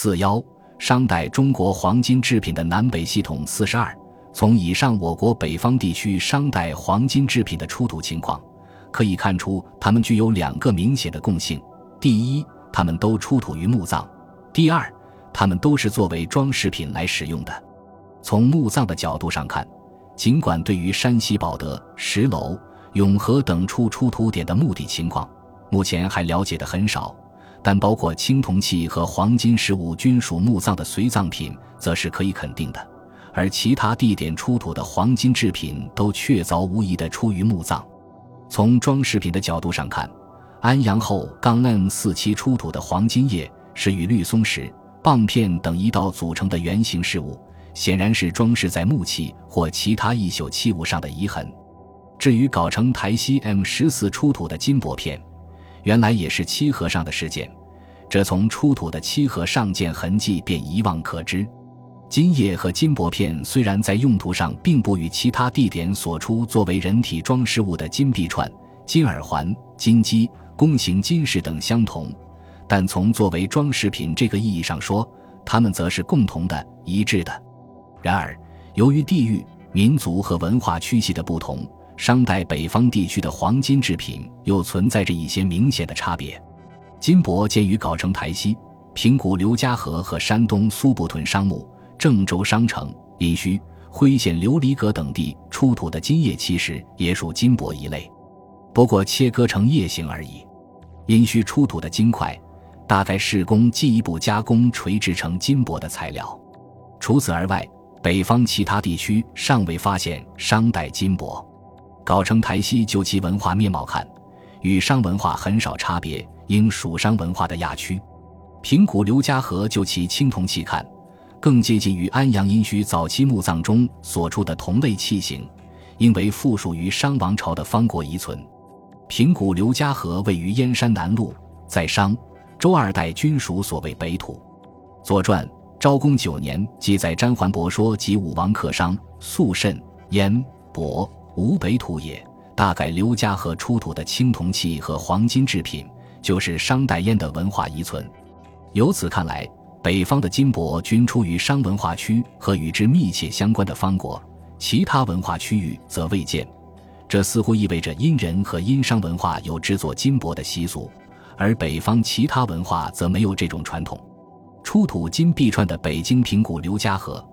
四幺，商代中国黄金制品的南北系统。四十二，从以上我国北方地区商代黄金制品的出土情况，可以看出它们具有两个明显的共性：第一，它们都出土于墓葬；第二，它们都是作为装饰品来使用的。从墓葬的角度上看，尽管对于山西保德、石楼、永和等处出土点的墓地情况，目前还了解的很少。但包括青铜器和黄金实物均属墓葬的随葬品，则是可以肯定的；而其他地点出土的黄金制品都确凿无疑地出于墓葬。从装饰品的角度上看，安阳后杠 M 四期出土的黄金叶是与绿松石、棒片等一道组成的圆形饰物，显然是装饰在木器或其他异朽器物上的遗痕。至于藁城台西 M 十四出土的金箔片，原来也是漆盒上的事件，这从出土的漆盒上件痕迹便一望可知。金叶和金箔片虽然在用途上并不与其他地点所出作为人体装饰物的金臂串、金耳环、金鸡、弓形金饰等相同，但从作为装饰品这个意义上说，它们则是共同的、一致的。然而，由于地域、民族和文化区系的不同。商代北方地区的黄金制品又存在着一些明显的差别。金箔见于藁城台西、平谷刘家河和山东苏埠屯商墓、郑州商城、殷墟、辉县琉璃阁等地出土的金叶其实也属金箔一类，不过切割成叶形而已。殷墟出土的金块，大概是供进一步加工锤制成金箔的材料。除此而外，北方其他地区尚未发现商代金箔。藁城台西就其文化面貌看，与商文化很少差别，应属商文化的亚区。平谷刘家河就其青铜器看，更接近于安阳殷墟早期墓葬中所出的同类器型，应为附属于商王朝的方国遗存。平谷刘家河位于燕山南麓，在商、周二代均属所谓北土。《左传》昭公九年记载詹桓伯说及武王克商，肃慎燕亳。吴北土也，大概刘家河出土的青铜器和黄金制品，就是商代燕的文化遗存。由此看来，北方的金箔均出于商文化区和与之密切相关的方国，其他文化区域则未见。这似乎意味着殷人和殷商文化有制作金箔的习俗，而北方其他文化则没有这种传统。出土金币串的北京平谷刘家河。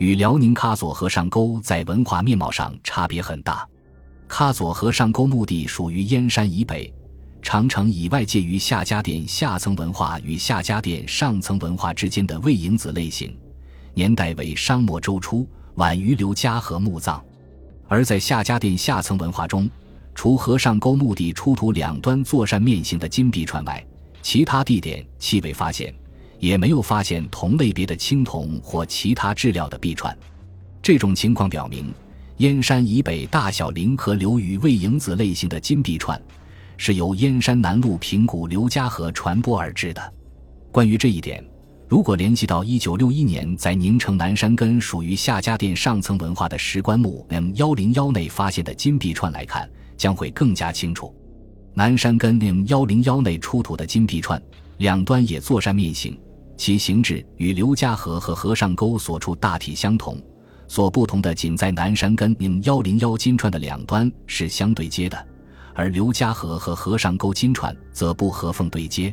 与辽宁喀左河上沟在文化面貌上差别很大。喀左河上沟墓地属于燕山以北、长城以外，介于夏家店下层文化与夏家店上层文化之间的魏营子类型，年代为商末周初，晚于刘家河墓葬。而在夏家店下层文化中，除河上沟墓地出土两端坐扇面形的金币串外，其他地点气未发现。也没有发现同类别的青铜或其他质料的币串，这种情况表明，燕山以北大小凌河流域魏营子类型的金币串，是由燕山南麓平谷刘家河传播而至的。关于这一点，如果联系到一九六一年在宁城南山根属于夏家店上层文化的石棺墓 M 幺零幺内发现的金币串来看，将会更加清楚。南山根 M 幺零幺内出土的金币串，两端也坐山面形。其形制与刘家河和河上沟所处大体相同，所不同的仅在南山根宁幺零幺金串的两端是相对接的，而刘家河和河上沟金串则不合缝对接。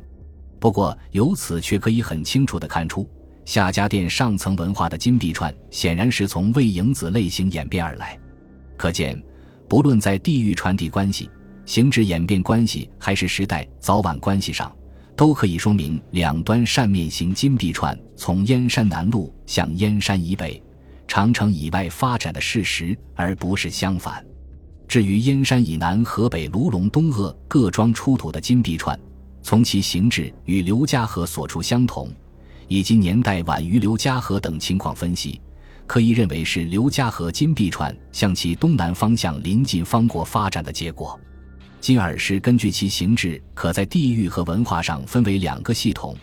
不过由此却可以很清楚地看出，夏家店上层文化的金币串显然是从魏营子类型演变而来。可见，不论在地域传递关系、形制演变关系，还是时代早晚关系上。都可以说明两端扇面形金币串从燕山南麓向燕山以北、长城以外发展的事实，而不是相反。至于燕山以南、河北卢龙东鄂各庄出土的金币串，从其形制与刘家河所处相同，以及年代晚于刘家河等情况分析，可以认为是刘家河金币串向其东南方向临近方国发展的结果。金耳石根据其形制，可在地域和文化上分为两个系统：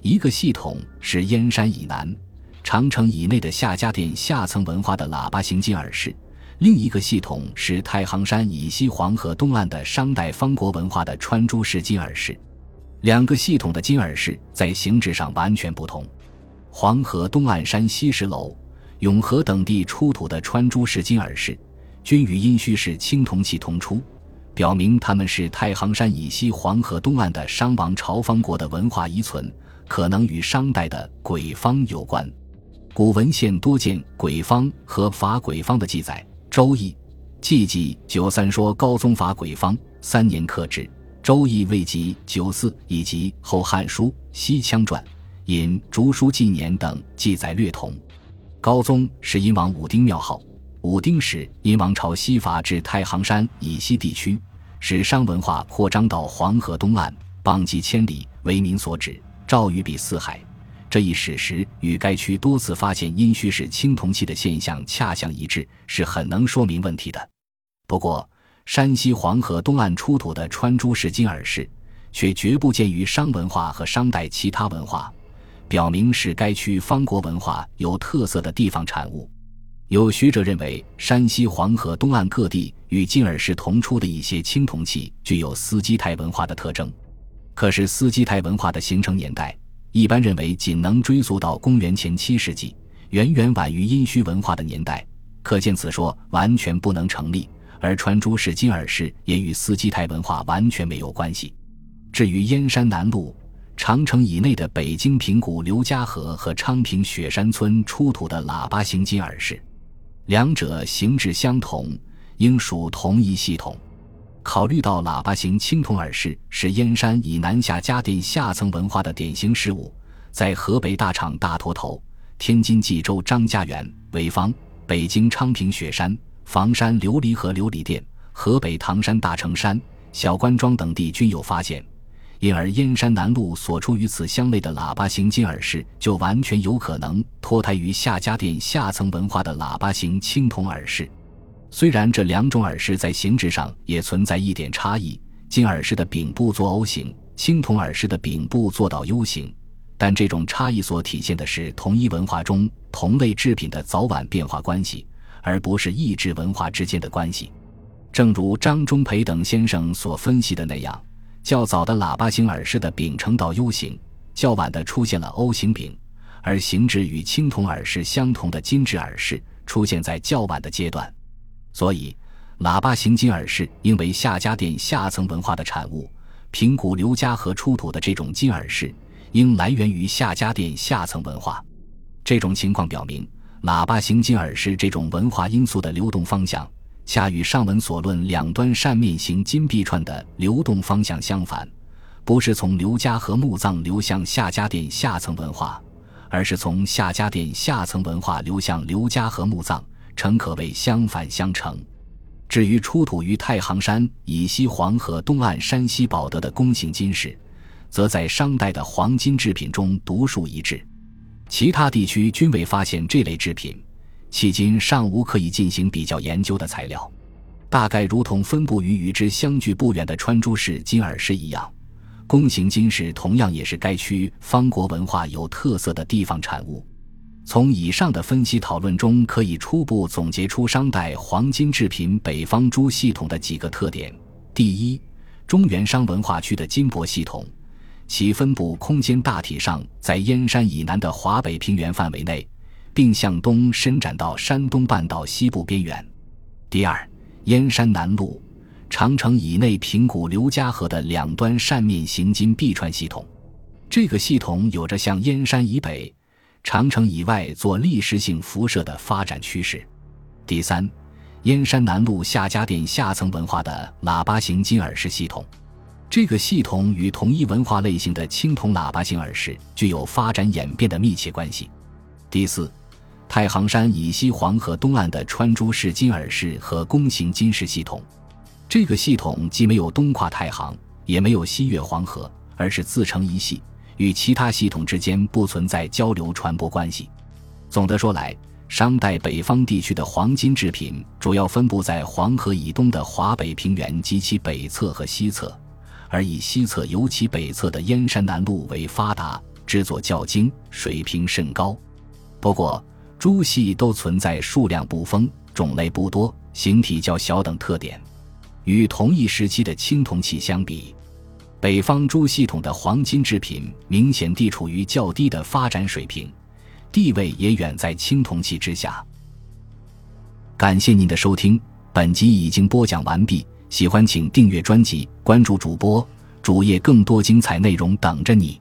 一个系统是燕山以南、长城以内的夏家店下层文化的喇叭形金耳石；另一个系统是太行山以西黄河东岸的商代方国文化的穿珠式金耳石。两个系统的金耳石在形制上完全不同。黄河东岸山西石楼、永和等地出土的穿珠式金耳饰，均与殷墟式青铜器同出，表明他们是太行山以西黄河东岸的商王朝方国的文化遗存，可能与商代的鬼方有关。古文献多见鬼方和伐鬼方的记载，《周易》纪纪九三说高宗伐鬼方，三年克制。《周易》未及九四以及《后汉书·西羌传》。引《竹书纪年》等记载略同。高宗是殷王武丁庙号，武丁时殷王朝西伐至太行山以西地区，使商文化扩张到黄河东岸，邦畿千里，为民所指，诏于彼四海。这一史实与该区多次发现殷墟式青铜器的现象恰相一致，是很能说明问题的。不过，山西黄河东岸出土的穿珠式金耳饰，却绝不见于商文化和商代其他文化。表明是该区方国文化有特色的地方产物。有学者认为，山西黄河东岸各地与金耳石同出的一些青铜器具有斯基泰文化的特征。可是，斯基泰文化的形成年代一般认为仅能追溯到公元前七世纪，远远晚于殷墟文化的年代。可见此说完全不能成立。而穿珠式金耳石也与斯基泰文化完全没有关系。至于燕山南麓。长城以内的北京平谷刘家河和昌平雪山村出土的喇叭形金耳饰，两者形制相同，应属同一系统。考虑到喇叭形青铜耳饰是燕山以南下家店下层文化的典型事物，在河北大厂大坨头、天津蓟州张家园、潍坊、北京昌平雪山、房山琉璃河琉璃店、河北唐山大成山、小关庄等地均有发现。因而，燕山南麓所出与此相类的喇叭形金耳饰，就完全有可能脱胎于夏家店下层文化的喇叭形青铜耳饰。虽然这两种耳饰在形制上也存在一点差异，金耳饰的柄部做 O 形，青铜耳饰的柄部做到 U 形，但这种差异所体现的是同一文化中同类制品的早晚变化关系，而不是异质文化之间的关系。正如张忠培等先生所分析的那样。较早的喇叭形耳饰的柄呈到 U 形，较晚的出现了 O 形柄，而形制与青铜耳饰相同的金质耳饰出现在较晚的阶段。所以，喇叭形金耳饰应为夏家店下层文化的产物。平谷刘家河出土的这种金耳饰，应来源于夏家店下层文化。这种情况表明，喇叭形金耳饰这种文化因素的流动方向。恰与上文所论两端扇面形金币串的流动方向相反，不是从刘家河墓葬流向夏家店下层文化，而是从夏家店下层文化流向刘家河墓葬，诚可谓相反相成。至于出土于太行山以西黄河东岸山西宝德的弓形金饰，则在商代的黄金制品中独树一帜，其他地区均未发现这类制品。迄今尚无可以进行比较研究的材料，大概如同分布于与之相距不远的川珠式金耳饰一样，弓形金饰同样也是该区方国文化有特色的地方产物。从以上的分析讨论中，可以初步总结出商代黄金制品北方珠系统的几个特点：第一，中原商文化区的金箔系统，其分布空间大体上在燕山以南的华北平原范围内。并向东伸展到山东半岛西部边缘。第二，燕山南麓、长城以内平谷刘家河的两端扇面形金币串系统，这个系统有着向燕山以北、长城以外做历史性辐射的发展趋势。第三，燕山南麓夏家店下层文化的喇叭形金耳饰系统，这个系统与同一文化类型的青铜喇叭形耳饰具有发展演变的密切关系。第四。太行山以西黄河东岸的川珠市金耳市和弓形金饰系统，这个系统既没有东跨太行，也没有西越黄河，而是自成一系，与其他系统之间不存在交流传播关系。总的说来，商代北方地区的黄金制品主要分布在黄河以东的华北平原及其北侧和西侧，而以西侧尤其北侧的燕山南麓为发达，制作较精，水平甚高。不过，珠系都存在数量不丰、种类不多、形体较小等特点，与同一时期的青铜器相比，北方珠系统的黄金制品明显地处于较低的发展水平，地位也远在青铜器之下。感谢您的收听，本集已经播讲完毕。喜欢请订阅专辑，关注主播主页，更多精彩内容等着你。